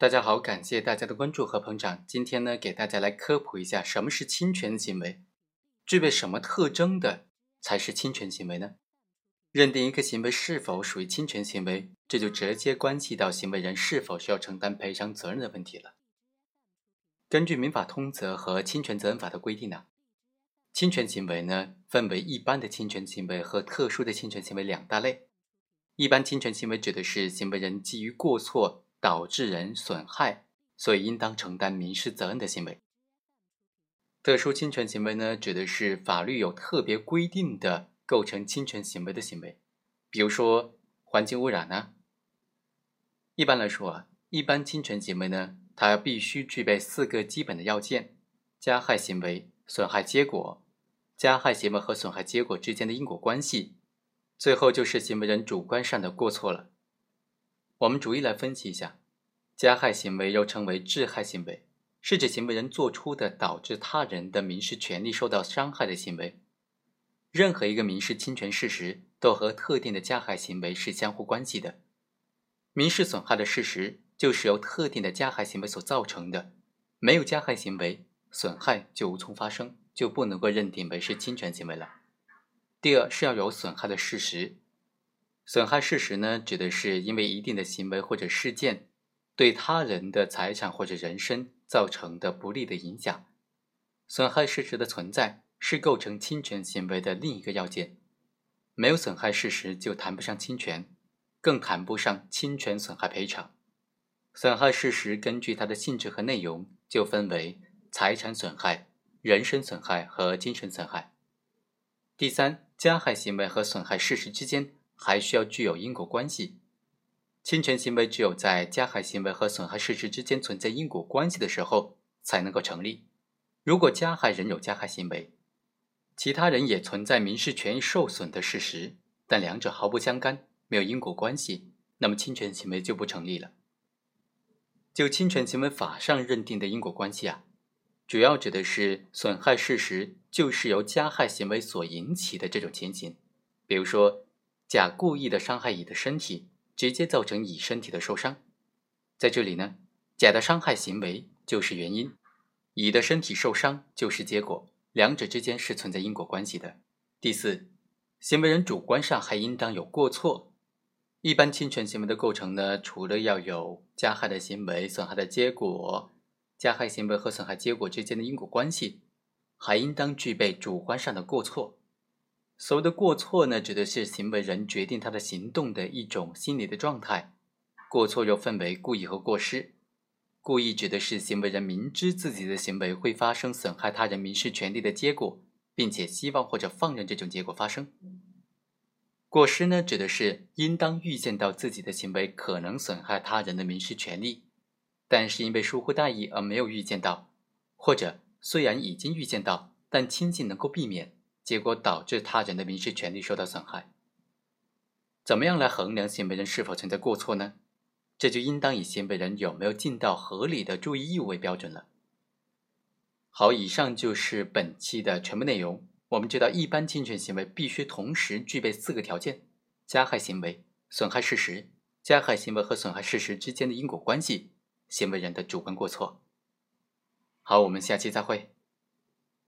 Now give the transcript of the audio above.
大家好，感谢大家的关注和捧场。今天呢，给大家来科普一下什么是侵权行为，具备什么特征的才是侵权行为呢？认定一个行为是否属于侵权行为，这就直接关系到行为人是否需要承担赔偿责任的问题了。根据《民法通则》和《侵权责任法》的规定呢，侵权行为呢分为一般的侵权行为和特殊的侵权行为两大类。一般侵权行为指的是行为人基于过错。导致人损害，所以应当承担民事责任的行为。特殊侵权行为呢，指的是法律有特别规定的构成侵权行为的行为，比如说环境污染呢。一般来说啊，一般侵权行为呢，它必须具备四个基本的要件：加害行为、损害结果、加害行为和损害结果之间的因果关系，最后就是行为人主观上的过错了。我们逐一来分析一下，加害行为又称为致害行为，是指行为人做出的导致他人的民事权利受到伤害的行为。任何一个民事侵权事实都和特定的加害行为是相互关系的。民事损害的事实就是由特定的加害行为所造成的，没有加害行为，损害就无从发生，就不能够认定为是侵权行为了。第二是要有损害的事实。损害事实呢，指的是因为一定的行为或者事件对他人的财产或者人身造成的不利的影响。损害事实的存在是构成侵权行为的另一个要件。没有损害事实就谈不上侵权，更谈不上侵权损害赔偿。损害事实根据它的性质和内容就分为财产损害、人身损害和精神损害。第三，加害行为和损害事实之间。还需要具有因果关系，侵权行为只有在加害行为和损害事实之间存在因果关系的时候才能够成立。如果加害人有加害行为，其他人也存在民事权益受损的事实，但两者毫不相干，没有因果关系，那么侵权行为就不成立了。就侵权行为法上认定的因果关系啊，主要指的是损害事实就是由加害行为所引起的这种情形，比如说。甲故意的伤害乙的身体，直接造成乙身体的受伤。在这里呢，甲的伤害行为就是原因，乙的身体受伤就是结果，两者之间是存在因果关系的。第四，行为人主观上还应当有过错。一般侵权行为的构成呢，除了要有加害的行为、损害的结果，加害行为和损害结果之间的因果关系，还应当具备主观上的过错。所谓的过错呢，指的是行为人决定他的行动的一种心理的状态。过错又分为故意和过失。故意指的是行为人明知自己的行为会发生损害他人民事权利的结果，并且希望或者放任这种结果发生。过失呢，指的是应当预见到自己的行为可能损害他人的民事权利，但是因为疏忽大意而没有预见到，或者虽然已经预见到，但轻信能够避免。结果导致他人的民事权利受到损害。怎么样来衡量行为人是否存在过错呢？这就应当以行为人有没有尽到合理的注意义务为标准了。好，以上就是本期的全部内容。我们知道，一般侵权行为必须同时具备四个条件：加害行为、损害事实、加害行为和损害事实之间的因果关系、行为人的主观过错。好，我们下期再会。